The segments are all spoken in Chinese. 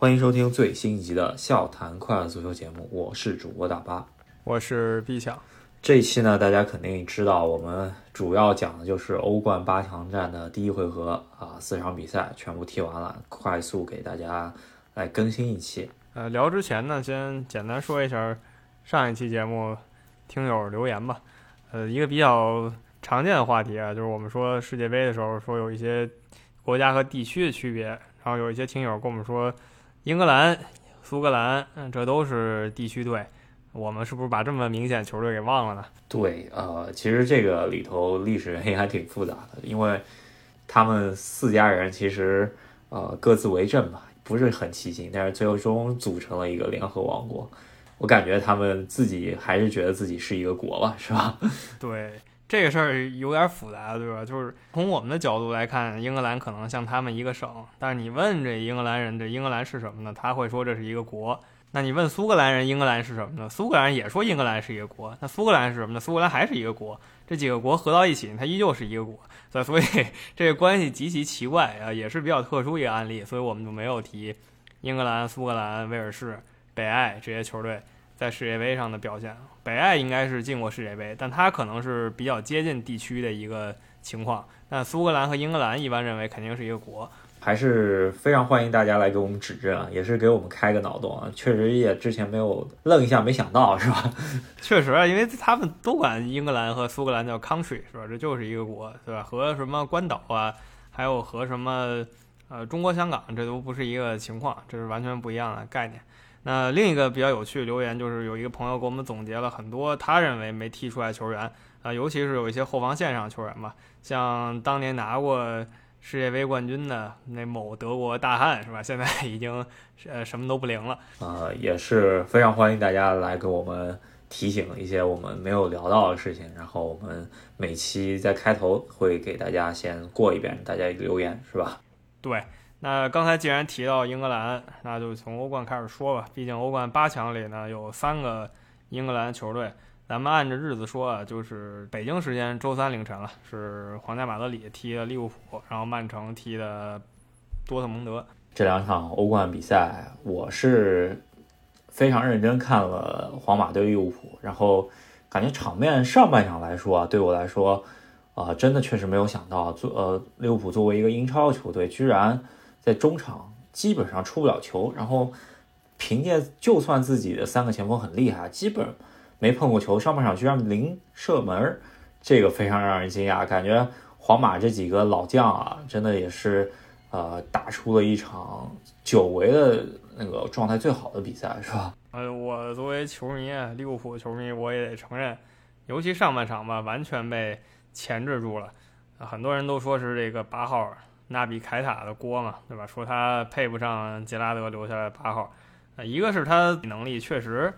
欢迎收听最新一集的笑谈快乐足球节目，我是主播大巴，我是毕强。这一期呢，大家肯定知道，我们主要讲的就是欧冠八强战的第一回合啊，四场比赛全部踢完了，快速给大家来更新一期。呃，聊之前呢，先简单说一下上一期节目听友留言吧。呃，一个比较常见的话题啊，就是我们说世界杯的时候，说有一些国家和地区的区别，然后有一些听友跟我们说。英格兰、苏格兰，嗯，这都是地区队，我们是不是把这么明显球队给忘了呢？对，呃，其实这个里头历史原因还挺复杂的，因为他们四家人其实呃各自为政吧，不是很齐心，但是最终组成了一个联合王国。我感觉他们自己还是觉得自己是一个国吧，是吧？对。这个事儿有点复杂，对吧？就是从我们的角度来看，英格兰可能像他们一个省，但是你问这英格兰人，这英格兰是什么呢？他会说这是一个国。那你问苏格兰人，英格兰是什么呢？苏格兰也说英格兰是一个国。那苏格兰是什么呢？苏格兰还是一个国。这几个国合到一起，它依旧是一个国。所以 这个关系极其奇怪啊，也是比较特殊一个案例。所以我们就没有提英格兰、苏格兰、威尔士、北爱这些球队。在世界杯上的表现，北爱应该是进过世界杯，但他可能是比较接近地区的一个情况。那苏格兰和英格兰一般认为肯定是一个国，还是非常欢迎大家来给我们指正啊，也是给我们开个脑洞啊。确实也之前没有愣一下没想到，是吧？确实啊，因为他们都管英格兰和苏格兰叫 country，是吧？这就是一个国，对吧？和什么关岛啊，还有和什么呃中国香港，这都不是一个情况，这是完全不一样的概念。那另一个比较有趣的留言就是有一个朋友给我们总结了很多他认为没踢出来球员啊，尤其是有一些后防线上球员吧，像当年拿过世界杯冠军的那某德国大汉是吧？现在已经呃什么都不灵了啊，也是非常欢迎大家来给我们提醒一些我们没有聊到的事情，然后我们每期在开头会给大家先过一遍大家留言是吧？对。那刚才既然提到英格兰，那就从欧冠开始说吧。毕竟欧冠八强里呢有三个英格兰球队，咱们按着日子说啊，就是北京时间周三凌晨了，是皇家马德里踢的利物浦，然后曼城踢的多特蒙德。这两场欧冠比赛，我是非常认真看了皇马对利物浦，然后感觉场面上半场来说啊，对我来说啊，真的确实没有想到，作呃利物浦作为一个英超球队，居然。在中场基本上出不了球，然后凭借就算自己的三个前锋很厉害，基本没碰过球，上半场居然零射门，这个非常让人惊讶。感觉皇马这几个老将啊，真的也是呃打出了一场久违的那个状态最好的比赛，是吧？呃，我作为球迷，利物浦球迷，我也得承认，尤其上半场吧，完全被钳制住了。很多人都说是这个八号。纳比凯塔的锅嘛，对吧？说他配不上杰拉德留下来的八号，呃，一个是他能力确实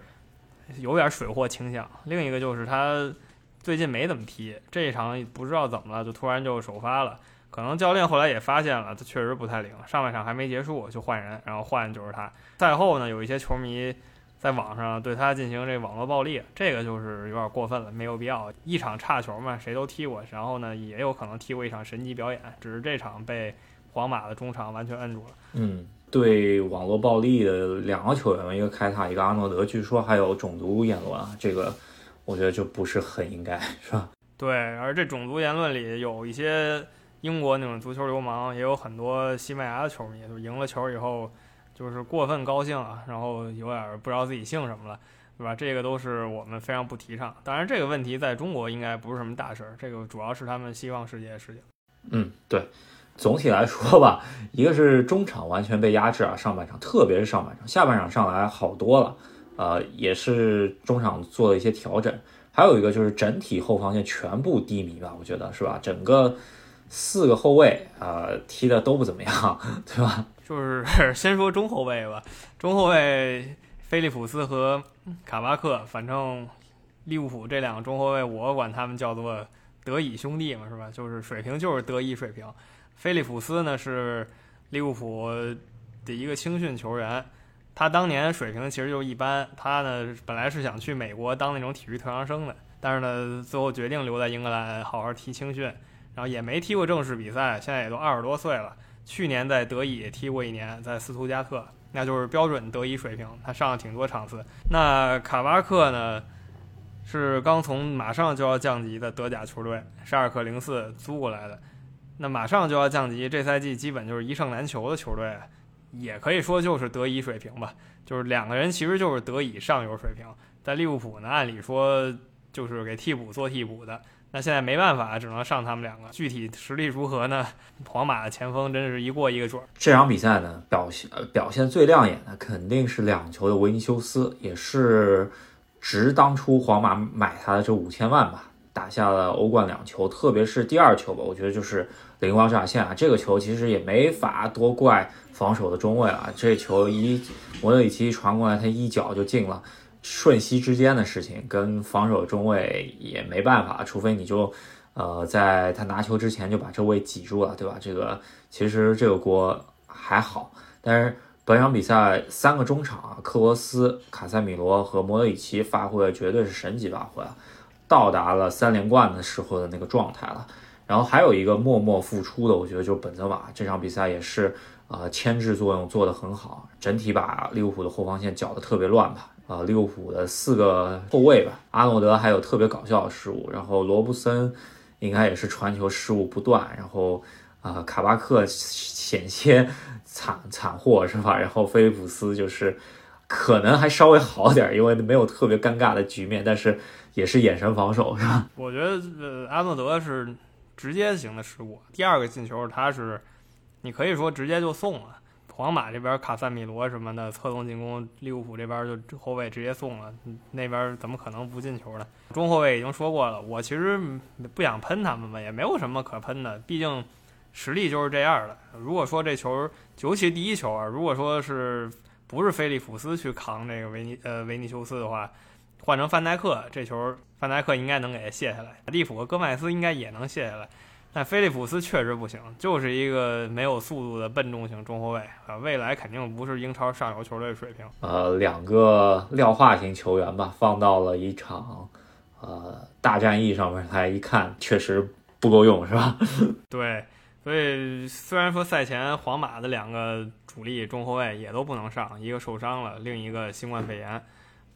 有点水货倾向，另一个就是他最近没怎么踢，这一场不知道怎么了，就突然就首发了。可能教练后来也发现了，他确实不太灵。上半场还没结束就换人，然后换就是他。赛后呢，有一些球迷。在网上对他进行这网络暴力，这个就是有点过分了，没有必要。一场差球嘛，谁都踢过，然后呢，也有可能踢过一场神级表演，只是这场被皇马的中场完全摁住了。嗯，对网络暴力的两个球员，一个凯塔，一个阿诺德，据说还有种族言论啊，这个我觉得就不是很应该，是吧？对，而这种族言论里有一些英国那种足球流氓，也有很多西班牙的球迷，就赢了球以后。就是过分高兴啊，然后有点不知道自己姓什么了，对吧？这个都是我们非常不提倡。当然，这个问题在中国应该不是什么大事儿，这个主要是他们西方世界的事情。嗯，对。总体来说吧，一个是中场完全被压制啊，上半场，特别是上半场，下半场上来好多了，呃，也是中场做了一些调整。还有一个就是整体后防线全部低迷吧，我觉得是吧？整个四个后卫啊踢的都不怎么样，对吧？就是 先说中后卫吧，中后卫菲利普斯和卡巴克，反正利物浦这两个中后卫，我管他们叫做德乙兄弟嘛，是吧？就是水平就是德乙水平。菲利普斯呢是利物浦的一个青训球员，他当年水平其实就一般，他呢本来是想去美国当那种体育特长生的，但是呢最后决定留在英格兰好好踢青训，然后也没踢过正式比赛，现在也都二十多岁了。去年在德乙踢过一年，在斯图加特，那就是标准德乙水平，他上了挺多场次。那卡巴克呢，是刚从马上就要降级的德甲球队沙尔克零四租过来的，那马上就要降级，这赛季基本就是一胜难求的球队，也可以说就是德乙水平吧，就是两个人其实就是德乙上游水平。在利物浦呢，按理说就是给替补做替补的。那现在没办法，只能上他们两个。具体实力如何呢？皇马的前锋真是一过一个准。这场比赛呢，表现表现最亮眼的肯定是两球的维尼修斯，也是值当初皇马买他的这五千万吧。打下了欧冠两球，特别是第二球吧，我觉得就是灵光乍现啊。这个球其实也没法多怪防守的中卫啊，这球一莫德里奇传过来，他一脚就进了。瞬息之间的事情，跟防守中卫也没办法，除非你就，呃，在他拿球之前就把这位挤住了，对吧？这个其实这个锅还好，但是本场比赛三个中场啊，克罗斯、卡塞米罗和莫德里奇发挥的绝对是神级发挥，到达了三连冠的时候的那个状态了。然后还有一个默默付出的，我觉得就是本泽马，这场比赛也是呃牵制作用做得很好，整体把利物浦的后防线搅得特别乱吧。啊，利物浦的四个后卫吧，阿诺德还有特别搞笑的失误，然后罗布森应该也是传球失误不断，然后啊，卡巴克险些惨惨祸是吧？然后菲利普斯就是可能还稍微好点，因为没有特别尴尬的局面，但是也是眼神防守是吧？我觉得呃，阿诺德是直接型的失误，第二个进球他是你可以说直接就送了。皇马这边卡塞米罗什么的策动进攻，利物浦这边就后卫直接送了，那边怎么可能不进球呢？中后卫已经说过了，我其实不想喷他们吧，也没有什么可喷的，毕竟实力就是这样的。如果说这球，尤其第一球啊，如果说是不是菲利普斯去扛这个维尼呃维尼修斯的话，换成范戴克，这球范戴克应该能给他卸下来，利普和戈麦斯应该也能卸下来。但菲利普斯确实不行，就是一个没有速度的笨重型中后卫啊，未来肯定不是英超上游球队水平。呃，两个廖化型球员吧，放到了一场呃大战役上面来一看，确实不够用，是吧？对，所以虽然说赛前皇马的两个主力中后卫也都不能上，一个受伤了，另一个新冠肺炎，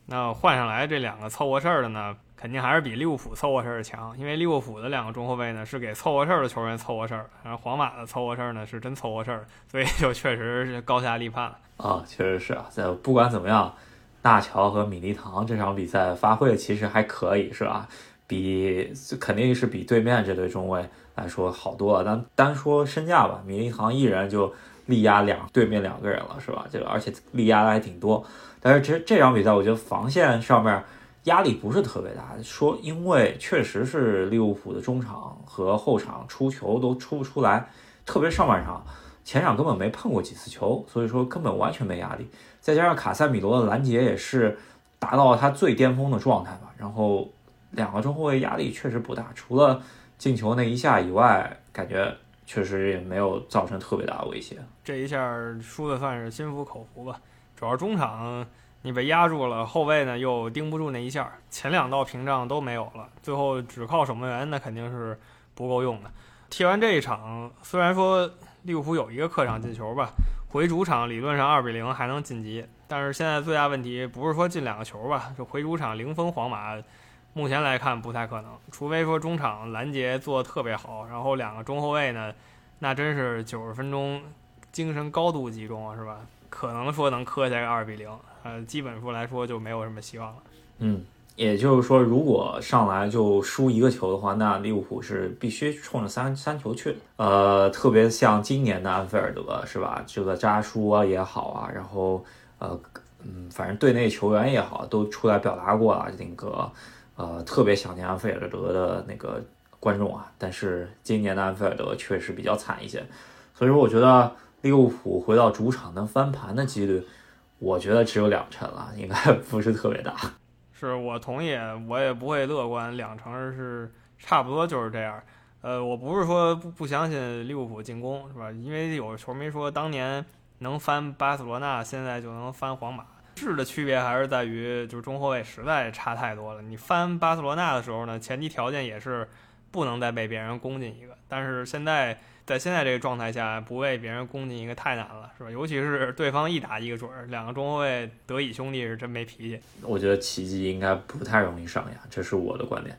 那换上来这两个凑合事儿的呢？肯定还是比利物浦凑合事儿强，因为利物浦的两个中后卫呢是给凑合事儿的球员凑合事儿，然后皇马的凑合事儿呢是真凑合事儿，所以就确实是高下立判啊，确实是啊。在不管怎么样，纳乔和米利唐这场比赛发挥其实还可以，是吧？比肯定是比对面这对中卫来说好多了。但单说身价吧，米利唐一人就力压两对面两个人了，是吧？这个而且力压的还挺多。但是这这场比赛，我觉得防线上面。压力不是特别大，说因为确实是利物浦的中场和后场出球都出不出来，特别上半场，前场根本没碰过几次球，所以说根本完全没压力。再加上卡塞米罗的拦截也是达到他最巅峰的状态吧，然后两个中后卫压力确实不大，除了进球那一下以外，感觉确实也没有造成特别大的威胁。这一下输的算是心服口服吧，主要中场。你被压住了，后卫呢又盯不住那一下，前两道屏障都没有了，最后只靠守门员那肯定是不够用的。踢完这一场，虽然说利物浦有一个客场进球吧，回主场理论上二比零还能晋级，但是现在最大问题不是说进两个球吧，就回主场零封皇马，目前来看不太可能，除非说中场拦截做的特别好，然后两个中后卫呢，那真是九十分钟精神高度集中啊，是吧？可能说能磕下个二比零。呃，基本说来说就没有什么希望了。嗯，也就是说，如果上来就输一个球的话，那利物浦是必须冲着三三球去。呃，特别像今年的安菲尔德是吧？这个扎叔啊也好啊，然后呃嗯，反正队内球员也好，都出来表达过了那个呃特别想念安菲尔德的那个观众啊。但是今年的安菲尔德确实比较惨一些，所以说我觉得利物浦回到主场能翻盘的几率。我觉得只有两成了，应该不是特别大。是我同意，我也不会乐观，两成是差不多就是这样。呃，我不是说不不相信利物浦进攻，是吧？因为有球迷说当年能翻巴塞罗那，现在就能翻皇马。质的区别还是在于，就是中后卫实在差太多了。你翻巴塞罗那的时候呢，前提条件也是不能再被别人攻进一个。但是现在在现在这个状态下，不被别人攻进一个太难了，是吧？尤其是对方一打一个准儿，两个中后卫德乙兄弟是真没脾气。我觉得奇迹应该不太容易上演，这是我的观点。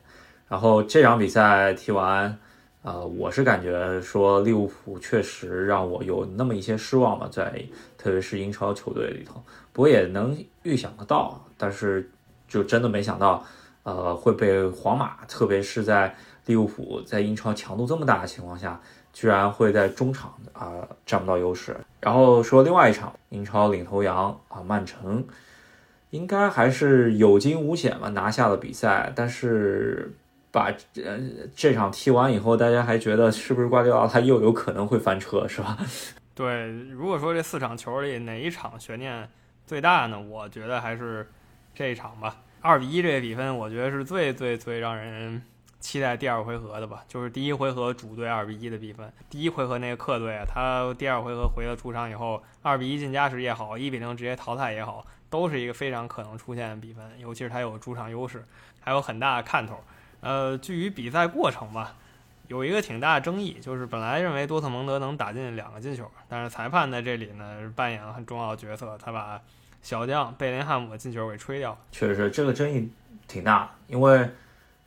然后这场比赛踢完，呃，我是感觉说利物浦确实让我有那么一些失望吧，在特别是英超球队里头，不过也能预想得到，但是就真的没想到，呃，会被皇马，特别是在利物浦在英超强度这么大的情况下。居然会在中场啊占不到优势，然后说另外一场英超领头羊啊曼城，应该还是有惊无险吧拿下了比赛，但是把呃这场踢完以后，大家还觉得是不是瓜迪奥他又有可能会翻车是吧？对，如果说这四场球里哪一场悬念最大呢？我觉得还是这一场吧，二比一这个比分，我觉得是最最最让人。期待第二回合的吧，就是第一回合主队二比一的比分。第一回合那个客队啊，他第二回合回了主场以后，二比一进加时也好，一比零直接淘汰也好，都是一个非常可能出现的比分。尤其是他有主场优势，还有很大的看头。呃，至于比赛过程吧，有一个挺大的争议，就是本来认为多特蒙德能打进两个进球，但是裁判在这里呢扮演了很重要的角色，他把小将贝林汉姆的进球给吹掉。确实，这个争议挺大，因为。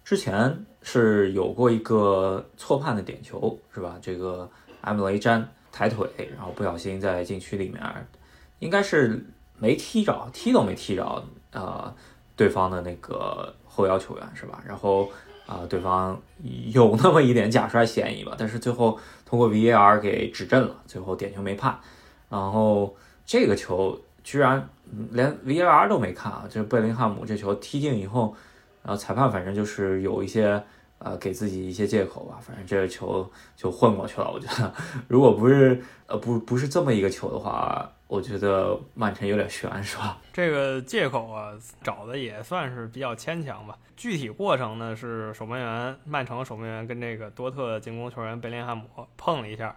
之前是有过一个错判的点球，是吧？这个埃姆雷詹抬腿，然后不小心在禁区里面，应该是没踢着，踢都没踢着，呃，对方的那个后腰球员，是吧？然后啊，对方有那么一点假摔嫌疑吧，但是最后通过 VAR 给指正了，最后点球没判。然后这个球居然连 VAR 都没看啊！这贝林汉姆这球踢进以后。然后裁判反正就是有一些呃给自己一些借口吧，反正这个球就混过去了。我觉得 如果不是呃不不是这么一个球的话，我觉得曼城有点悬，是吧？这个借口啊找的也算是比较牵强吧。具体过程呢是守门员曼城守门员跟这个多特进攻球员贝林汉姆碰了一下，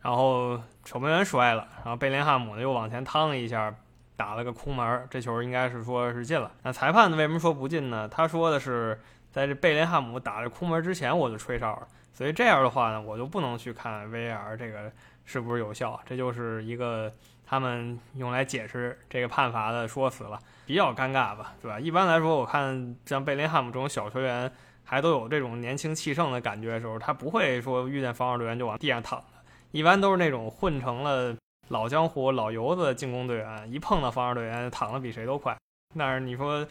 然后守门员摔了，然后贝林汉姆呢又往前趟了一下。打了个空门，这球应该是说是进了。那裁判呢？为什么说不进呢？他说的是，在这贝林汉姆打这空门之前我就吹哨了，所以这样的话呢，我就不能去看 VAR 这个是不是有效。这就是一个他们用来解释这个判罚的说辞了，比较尴尬吧，对吧？一般来说，我看像贝林汉姆这种小球员还都有这种年轻气盛的感觉的时候，他不会说遇见防守队员就往地上躺的，一般都是那种混成了。老江湖、老油子进攻队员一碰到防守队员，躺的比谁都快。但是你说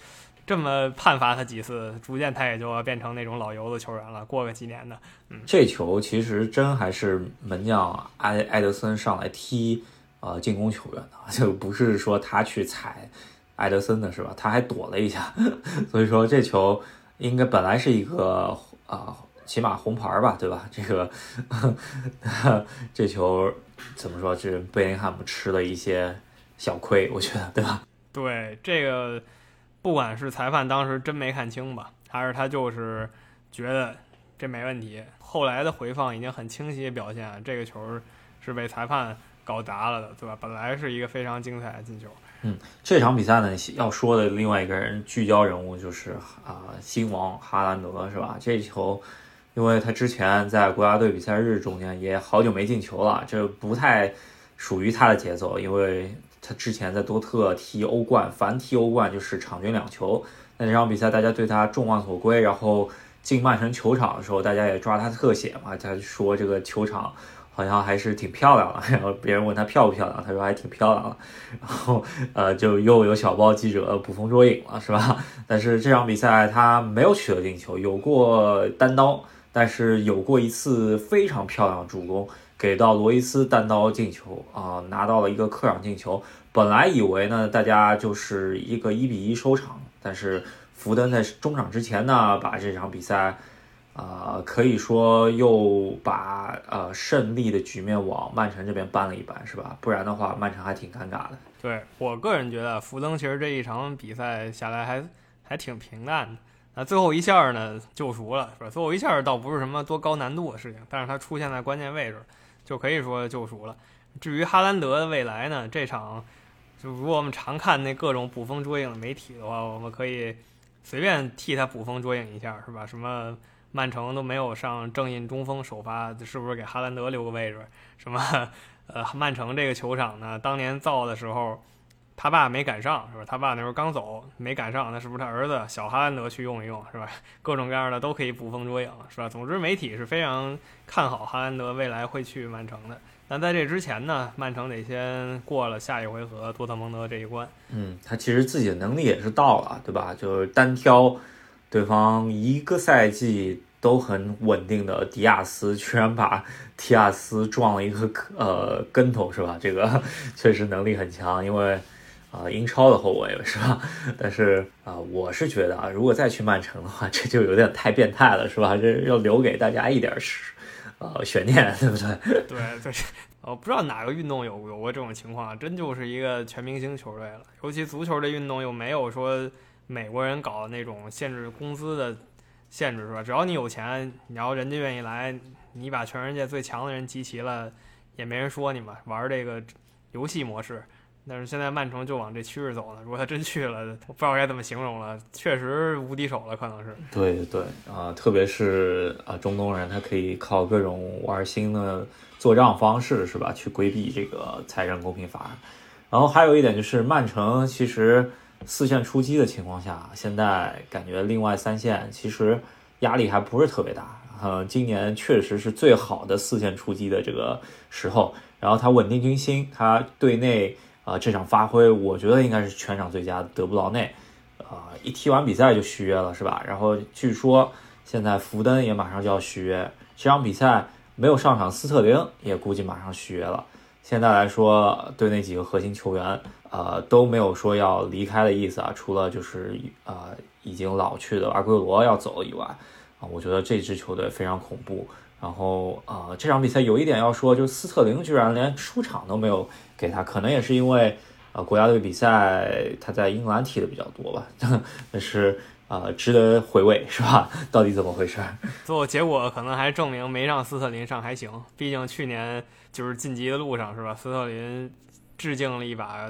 这么判罚他几次，逐渐他也就变成那种老油子球员了。过个几年的，嗯，这球其实真还是门将埃埃德森上来踢呃进攻球员的，就不是说他去踩埃德森的是吧？他还躲了一下，所以说这球应该本来是一个啊。起码红牌吧，对吧？这个 这球怎么说？是贝林汉姆吃了一些小亏，我觉得，对吧？对这个，不管是裁判当时真没看清吧，还是他就是觉得这没问题，后来的回放已经很清晰表现，这个球是被裁判搞砸了的，对吧？本来是一个非常精彩的进球。嗯，这场比赛呢，要说的另外一个人聚焦人物就是啊，新王哈兰德，是吧？这球。因为他之前在国家队比赛日中间也好久没进球了，这不太属于他的节奏。因为他之前在多特踢欧冠，凡踢欧冠就是场均两球。那这场比赛大家对他众望所归，然后进曼城球场的时候，大家也抓他特写嘛，他说这个球场好像还是挺漂亮的。然后别人问他漂不漂亮，他说还挺漂亮的。然后呃，就又有小报记者捕风捉影了，是吧？但是这场比赛他没有取得进球，有过单刀。但是有过一次非常漂亮的助攻，给到罗伊斯单刀进球啊，拿到了一个客场进球。本来以为呢，大家就是一个一比一收场，但是福登在中场之前呢，把这场比赛，啊，可以说又把呃胜利的局面往曼城这边搬了一搬，是吧？不然的话，曼城还挺尴尬的。对我个人觉得，福登其实这一场比赛下来还还挺平淡的。那最后一下呢，救赎了，是吧？最后一下倒不是什么多高难度的事情，但是他出现在关键位置，就可以说救赎了。至于哈兰德的未来呢，这场就如果我们常看那各种捕风捉影的媒体的话，我们可以随便替他捕风捉影一下，是吧？什么曼城都没有上正印中锋首发，是不是给哈兰德留个位置？什么？呃，曼城这个球场呢，当年造的时候，他爸没赶上，是吧？他爸那时候刚走，没赶上，那是不是他儿子小哈兰德去用一用，是吧？各种各样的都可以捕风捉影，是吧？总之，媒体是非常看好哈兰德未来会去曼城的。但在这之前呢，曼城得先过了下一回合多特蒙德这一关。嗯，他其实自己的能力也是到了，对吧？就是单挑对方一个赛季都很稳定的迪亚斯，居然把 迪亚斯撞了一个呃跟头，是吧？这个 确实能力很强，因为啊英超的后卫是吧？但是啊，我是觉得啊，如果再去曼城的话，这就有点太变态了，是吧？这要留给大家一点是。呃，悬念对不对？对 对，我，不知道哪个运动有有过这种情况，真就是一个全明星球队了。尤其足球这运动又没有说美国人搞那种限制工资的限制，是吧？只要你有钱，然后人家愿意来，你把全世界最强的人集齐了，也没人说你嘛。玩这个游戏模式。但是现在曼城就往这趋势走呢。如果他真去了，我不知道该怎么形容了。确实无敌手了，可能是。对对啊，特别是啊，中东人他可以靠各种玩新的做账方式，是吧？去规避这个财政公平法。然后还有一点就是，曼城其实四线出击的情况下，现在感觉另外三线其实压力还不是特别大。嗯，今年确实是最好的四线出击的这个时候。然后他稳定军心，他对内。啊，这场发挥我觉得应该是全场最佳，德布劳内，啊，一踢完比赛就续约了，是吧？然后据说现在福登也马上就要续约，这场比赛没有上场，斯特林也估计马上续约了。现在来说，对那几个核心球员，呃，都没有说要离开的意思啊，除了就是啊已经老去的阿圭罗要走以外，啊，我觉得这支球队非常恐怖。然后啊，这场比赛有一点要说，就是斯特林居然连出场都没有。给他可能也是因为，呃，国家队比赛他在英格兰踢的比较多吧，但是呃，值得回味是吧？到底怎么回事？最后结果可能还证明没让斯特林上还行，毕竟去年就是晋级的路上是吧？斯特林致敬了一把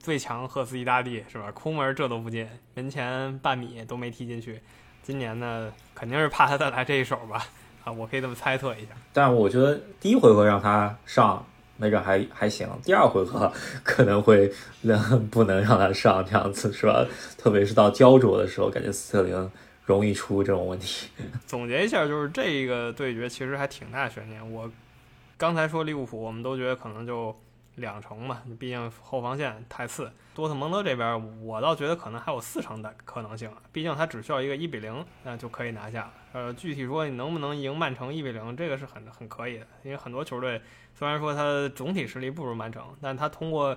最强赫斯基大帝是吧？空门这都不进，门前半米都没踢进去。今年呢，肯定是怕他再来这一手吧？啊，我可以这么猜测一下。但我觉得第一回合让他上。没准还还行，第二回合 可能会让不能让他上这样子是吧？特别是到焦灼的时候，感觉斯特林容易出这种问题。总结一下，就是这个对决其实还挺大悬念。我刚才说利物浦，我们都觉得可能就两成嘛，毕竟后防线太次。多特蒙德这边，我倒觉得可能还有四成的可能性，毕竟他只需要一个一比零，那就可以拿下。呃，具体说你能不能赢曼城一比零，这个是很很可以的，因为很多球队。虽然说他总体实力不如曼城，但他通过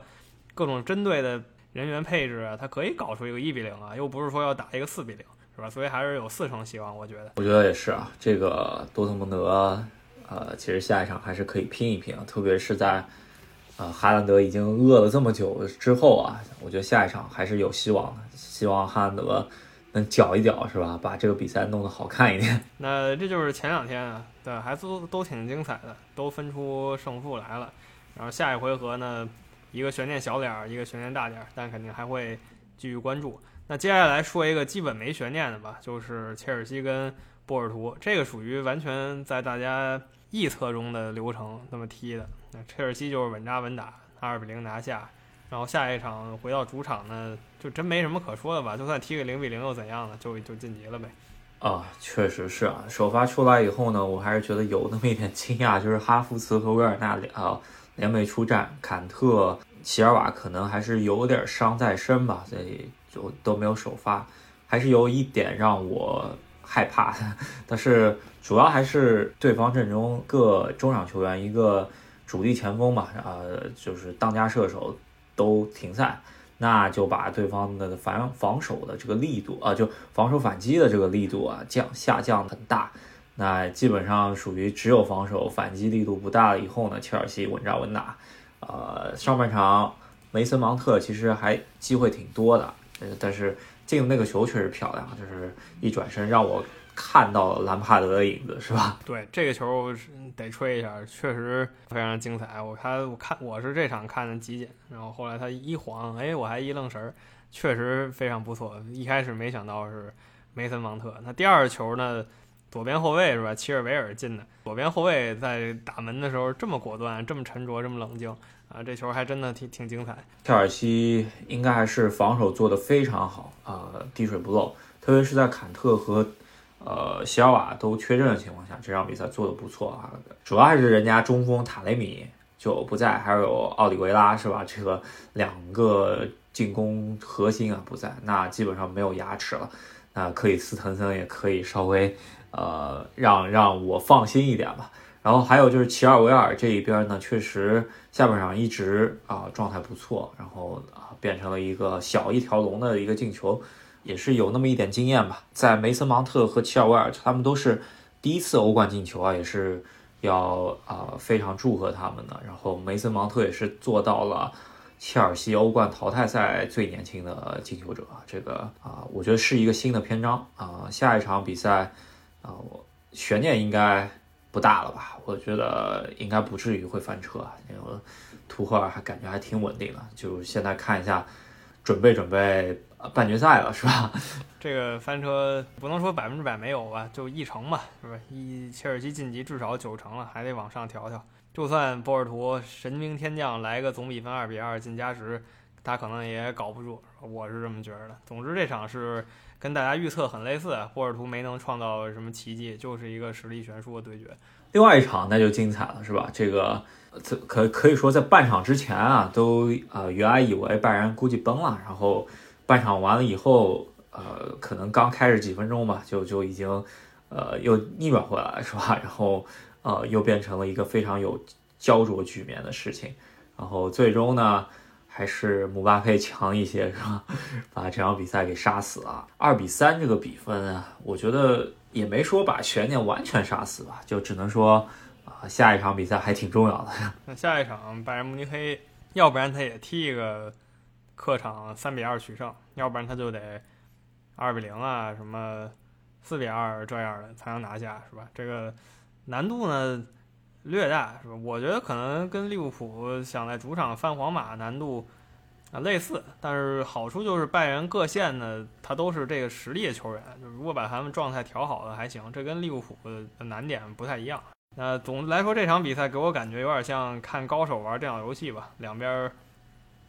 各种针对的人员配置啊，他可以搞出一个一比零啊，又不是说要打一个四比零，是吧？所以还是有四成希望，我觉得。我觉得也是啊，这个多特蒙德，呃，其实下一场还是可以拼一拼，特别是在呃哈兰德已经饿了这么久之后啊，我觉得下一场还是有希望的，希望哈兰德。能搅一搅是吧？把这个比赛弄得好看一点。那这就是前两天啊，对，还都都挺精彩的，都分出胜负来了。然后下一回合呢，一个悬念小点儿，一个悬念大点儿，但肯定还会继续关注。那接下来说一个基本没悬念的吧，就是切尔西跟波尔图，这个属于完全在大家臆测中的流程那么踢的。那切尔西就是稳扎稳打，二比零拿下。然后下一场回到主场呢，就真没什么可说的吧？就算踢个零比零又怎样呢？就就晋级了呗。啊，确实是啊。首发出来以后呢，我还是觉得有那么一点惊讶，就是哈弗茨和维尔纳啊联袂出战，坎特、齐尔瓦可能还是有点伤在身吧，所以就都没有首发，还是有一点让我害怕。但是主要还是对方阵中各中场球员，一个主力前锋嘛，啊，就是当家射手。都停赛，那就把对方的防防守的这个力度啊，就防守反击的这个力度啊降下降很大。那基本上属于只有防守反击力度不大了以后呢，切尔西稳扎稳打。呃，上半场梅森芒特其实还机会挺多的，呃，但是进那个球确实漂亮，就是一转身让我。看到兰帕德的影子是吧？对，这个球得吹一下，确实非常精彩。我看，我看我是这场看的集锦，然后后来他一晃，哎，我还一愣神儿，确实非常不错。一开始没想到是梅森芒特。那第二球呢，左边后卫是吧？齐尔维尔进的，左边后卫在打门的时候这么果断，这么沉着，这么冷静啊！这球还真的挺挺精彩。切尔西应该还是防守做得非常好啊，滴水不漏，特别是在坎特和呃席尔瓦都缺阵的情况下，这场比赛做得不错啊。主要还是人家中锋塔雷米就不在，还有奥里维拉是吧？这个两个进攻核心啊不在，那基本上没有牙齿了。那克里斯滕森也可以稍微，呃，让让我放心一点吧。然后还有就是齐尔维尔这一边呢，确实下半场一直啊状态不错，然后啊变成了一个小一条龙的一个进球，也是有那么一点经验吧。在梅森芒特和齐尔维尔他们都是第一次欧冠进球啊，也是要啊非常祝贺他们的。然后梅森芒特也是做到了。切尔西欧冠淘汰赛最年轻的进球者，这个啊，我觉得是一个新的篇章啊。下一场比赛啊，我悬念应该不大了吧？我觉得应该不至于会翻车，因为图赫尔还感觉还挺稳定的。就现在看一下，准备准备半决赛了，是吧？这个翻车不能说百分之百没有吧，就一成吧，是吧？一切尔西晋级至少九成了，还得往上调调。就算波尔图神兵天降来个总比分二比二进加时，他可能也搞不住，我是这么觉得的。总之这场是跟大家预测很类似，波尔图没能创造什么奇迹，就是一个实力悬殊的对决。另外一场那就精彩了，是吧？这个可可以说在半场之前啊，都呃原来以为拜仁估计崩了，然后半场完了以后，呃可能刚开始几分钟吧，就就已经呃又逆转回来，是吧？然后。呃，又变成了一个非常有焦灼局面的事情，然后最终呢，还是姆巴佩强一些，是吧？把这场比赛给杀死了。二比三这个比分啊，我觉得也没说把悬念完全杀死吧，就只能说啊，下一场比赛还挺重要的。那下一场拜仁慕尼黑，要不然他也踢一个客场三比二取胜，要不然他就得二比零啊，什么四比二这样的才能拿下，是吧？这个。难度呢略大，是吧？我觉得可能跟利物浦想在主场翻皇马难度啊类似，但是好处就是拜仁各线呢，他都是这个实力的球员，就如果把他们状态调好了还行。这跟利物浦的难点不太一样。那总的来说，这场比赛给我感觉有点像看高手玩电脑游戏吧，两边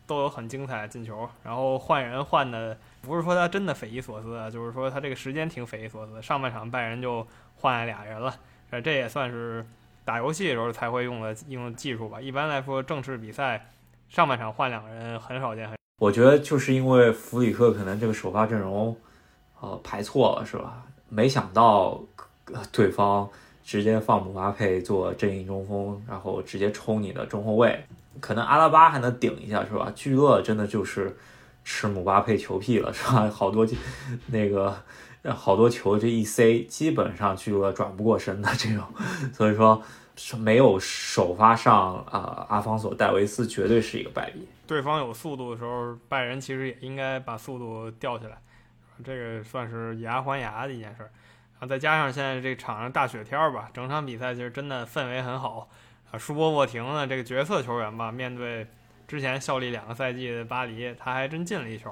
都有很精彩进球，然后换人换的不是说他真的匪夷所思啊，就是说他这个时间挺匪夷所思。上半场拜仁就换了俩人了。这也算是打游戏的时候才会用的用技术吧。一般来说，正式比赛上半场换两个人很少见。很，我觉得就是因为弗里克可能这个首发阵容，呃，排错了是吧？没想到对方直接放姆巴佩做阵营中锋，然后直接冲你的中后卫。可能阿拉巴还能顶一下是吧？巨鳄真的就是吃姆巴佩球屁了是吧？好多 那个。好多球这一塞，基本上巨鳄转不过身的这种，所以说没有首发上啊，阿方索戴维斯绝对是一个败笔。对方有速度的时候，拜仁其实也应该把速度吊起来，这个算是以牙还牙的一件事儿。然后再加上现在这场上大雪天儿吧，整场比赛其实真的氛围很好啊。舒波莫廷呢，这个角色球员吧，面对之前效力两个赛季的巴黎，他还真进了一球，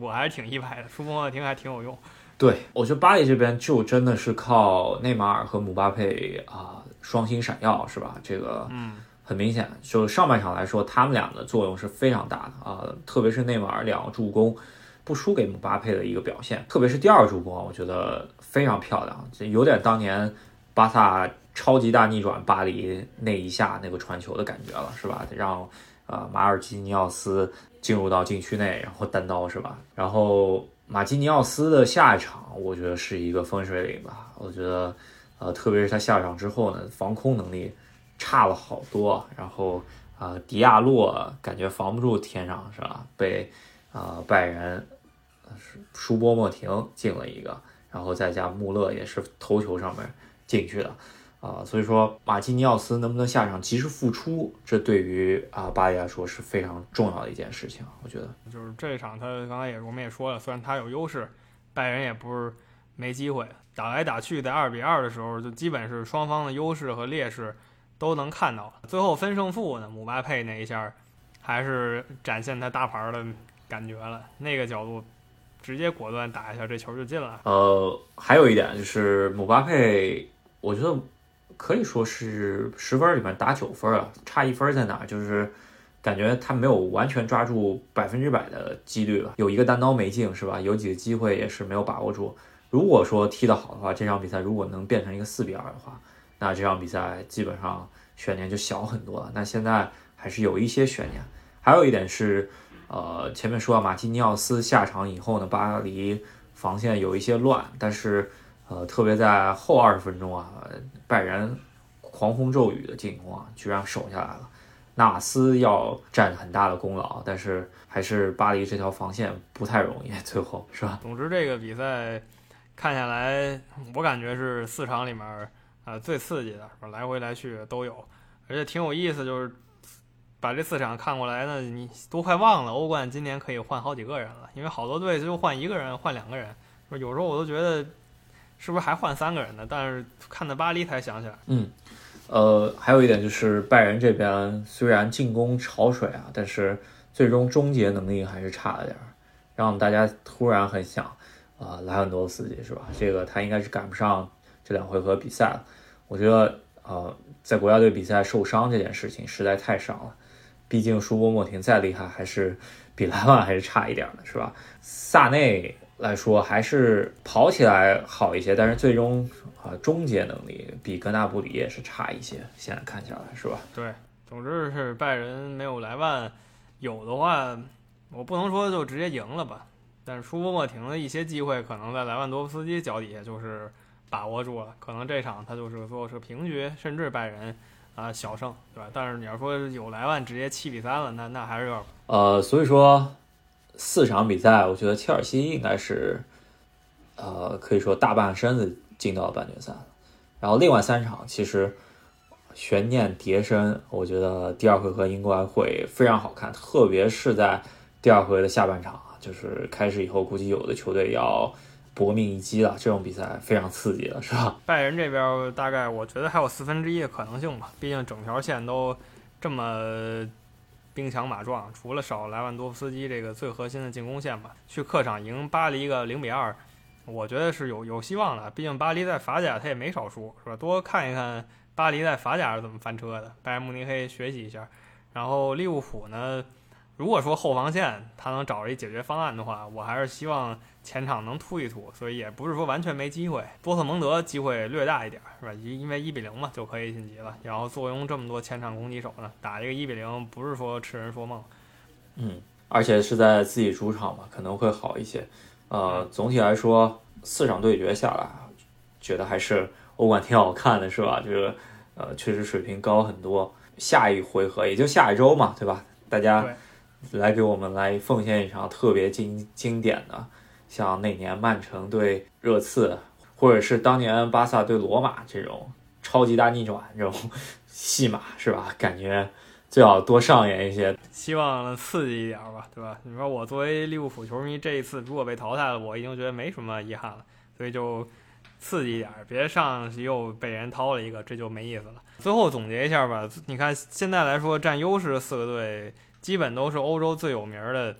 我还挺意外的。舒波莫廷还挺有用。对，我觉得巴黎这边就真的是靠内马尔和姆巴佩啊双星闪耀，是吧？这个，嗯，很明显，就上半场来说，他们俩的作用是非常大的啊，特别是内马尔两个助攻，不输给姆巴佩的一个表现，特别是第二助攻，我觉得非常漂亮，这有点当年巴萨超级大逆转巴黎那一下那个传球的感觉了，是吧？让啊马尔基尼奥斯进入到禁区内，然后单刀，是吧？然后。马基尼奥斯的下一场，我觉得是一个分水岭吧。我觉得，呃，特别是他下场之后呢，防空能力差了好多。然后，呃，迪亚洛感觉防不住天上，是吧？被呃拜仁舒波莫廷进了一个，然后再加穆勒也是头球上面进去的。啊，所以说马基尼奥斯能不能下场及时复出，这对于啊巴黎来说是非常重要的一件事情。我觉得就是这一场，他刚才也我们也说了，虽然他有优势，拜仁也不是没机会。打来打去，在二比二的时候，就基本是双方的优势和劣势都能看到。最后分胜负呢，姆巴佩那一下还是展现他大牌的感觉了，那个角度直接果断打一下，这球就进了。呃，还有一点就是姆巴佩，我觉得可以说是十分里面打九分了，差一分在哪？就是感觉他没有完全抓住百分之百的几率了，有一个单刀没进是吧？有几个机会也是没有把握住。如果说踢得好的话，这场比赛如果能变成一个四比二的话，那这场比赛基本上悬念就小很多了。那现在还是有一些悬念。还有一点是，呃，前面说马蒂尼奥斯下场以后呢，巴黎防线有一些乱，但是呃，特别在后二十分钟啊，拜仁狂风骤雨的进攻啊，居然守下来了。纳斯要占很大的功劳，但是还是巴黎这条防线不太容易，最后是吧？总之这个比赛。看下来，我感觉是四场里面，呃，最刺激的，是吧？来回来去都有，而且挺有意思。就是把这四场看过来呢，你都快忘了欧冠今年可以换好几个人了，因为好多队就换一个人，换两个人。有时候我都觉得是不是还换三个人呢？但是看到巴黎才想起来。嗯，呃，还有一点就是拜仁这边虽然进攻潮水啊，但是最终终结能力还是差了点儿，让大家突然很想。啊，莱万多夫斯基是吧？这个他应该是赶不上这两回合比赛了。我觉得，呃，在国家队比赛受伤这件事情实在太伤了。毕竟舒波莫廷再厉害，还是比莱万还是差一点的，是吧？萨内来说还是跑起来好一些，但是最终啊，终结能力比格纳布里也是差一些。现在看下来，是吧？对，总之是拜仁没有莱万，有的话，我不能说就直接赢了吧。但是舒波莫廷的一些机会，可能在莱万多夫斯基脚底下就是把握住了，可能这场他就是最后是平局，甚至拜仁啊小胜，对吧？但是你要说有莱万直接七比三了，那那还是有点呃，所以说四场比赛，我觉得切尔西应该是呃可以说大半身子进到了半决赛。然后另外三场其实悬念迭生，我觉得第二回合应该会非常好看，特别是在第二回合的下半场。就是开始以后，估计有的球队要搏命一击了。这种比赛非常刺激了，是吧？拜仁这边大概我觉得还有四分之一的可能性吧，毕竟整条线都这么兵强马壮，除了少莱万多夫斯基这个最核心的进攻线吧。去客场赢巴黎一个零比二，我觉得是有有希望的。毕竟巴黎在法甲他也没少输，是吧？多看一看巴黎在法甲是怎么翻车的，拜慕尼黑学习一下。然后利物浦呢？如果说后防线他能找着一解决方案的话，我还是希望前场能突一突，所以也不是说完全没机会。多特蒙德机会略大一点，是吧？因因为一比零嘛就可以晋级了，然后坐拥这么多前场攻击手呢，打一个一比零不是说痴人说梦。嗯，而且是在自己主场嘛，可能会好一些。呃，总体来说四场对决下来，觉得还是欧冠挺好看的，是吧？这个呃确实水平高很多。下一回合也就下一周嘛，对吧？大家。来给我们来奉献一场特别经经典的，像那年曼城对热刺，或者是当年巴萨对罗马这种超级大逆转这种戏码，是吧？感觉最好多上演一些，希望刺激一点吧，对吧？你说我作为利物浦球迷，这一次如果被淘汰了，我已经觉得没什么遗憾了，所以就刺激一点，别上又被人掏了一个，这就没意思了。最后总结一下吧，你看现在来说占优势四个队。基本都是欧洲最有名的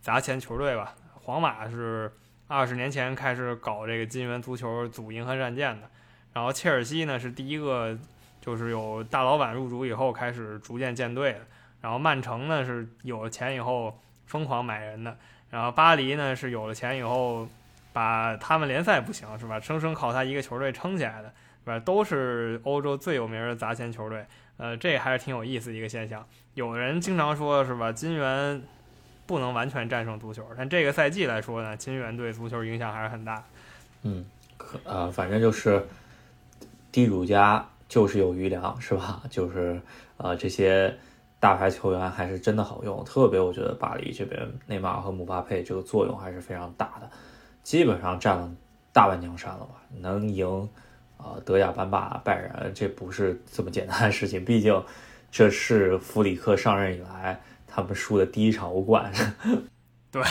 砸钱球队吧。皇马是二十年前开始搞这个金元足球组银河战舰的，然后切尔西呢是第一个就是有大老板入主以后开始逐渐建队的，然后曼城呢是有了钱以后疯狂买人的，然后巴黎呢是有了钱以后把他们联赛不行是吧，生生靠他一个球队撑起来的，是吧？都是欧洲最有名的砸钱球队。呃，这还是挺有意思一个现象。有人经常说，是吧？金元不能完全战胜足球，但这个赛季来说呢，金元对足球影响还是很大。嗯，可呃，反正就是地主家就是有余粮，是吧？就是呃，这些大牌球员还是真的好用。特别我觉得巴黎这边内马尔和姆巴佩这个作用还是非常大的，基本上占了大半江山了吧？能赢。啊，德甲班霸拜仁，这不是这么简单的事情。毕竟，这是弗里克上任以来他们输的第一场欧冠。对，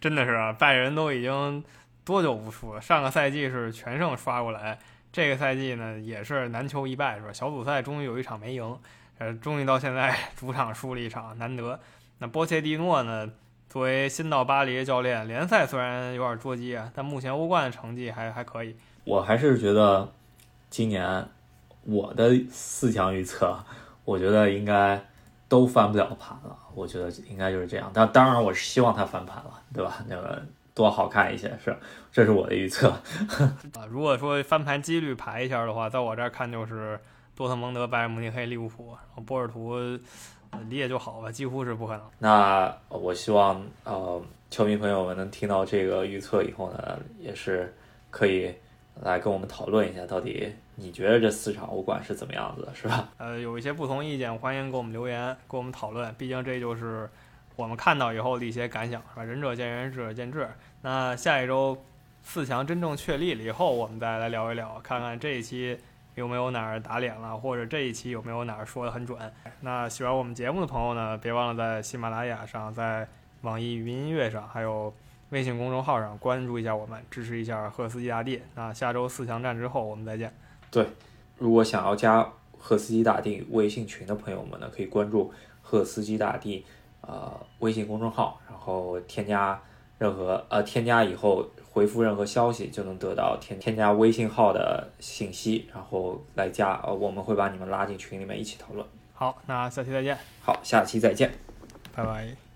真的是啊，拜仁都已经多久不输了？上个赛季是全胜刷过来，这个赛季呢也是难求一败，是吧？小组赛终于有一场没赢，呃，终于到现在 主场输了一场，难得。那波切蒂诺呢，作为新到巴黎的教练，联赛虽然有点捉鸡啊，但目前欧冠的成绩还还可以。我还是觉得今年我的四强预测，我觉得应该都翻不了盘了。我觉得应该就是这样。但当然，我是希望他翻盘了，对吧？那个多好看一些，是这是我的预测。啊，如果说翻盘几率排一下的话，在我这儿看就是多特蒙德、拜仁慕尼黑、利物浦，然后波尔图。理解就好吧，几乎是不可能。那我希望呃，球迷朋友们能听到这个预测以后呢，也是可以来跟我们讨论一下，到底你觉得这四场欧冠是怎么样子的，是吧？呃，有一些不同意见，欢迎给我们留言，跟我们讨论。毕竟这就是我们看到以后的一些感想，是吧？仁者见仁，智者见智。那下一周四强真正确立了以后，我们再来聊一聊，看看这一期。有没有哪儿打脸了，或者这一期有没有哪儿说的很准？那喜欢我们节目的朋友呢，别忘了在喜马拉雅上、在网易云音乐上，还有微信公众号上关注一下我们，支持一下赫斯基大帝。那下周四强战之后我们再见。对，如果想要加赫斯基大帝微信群的朋友们呢，可以关注赫斯基大帝呃微信公众号，然后添加任何呃添加以后。回复任何消息就能得到添添加微信号的信息，然后来加呃，我们会把你们拉进群里面一起讨论。好，那下期再见。好，下期再见，拜拜。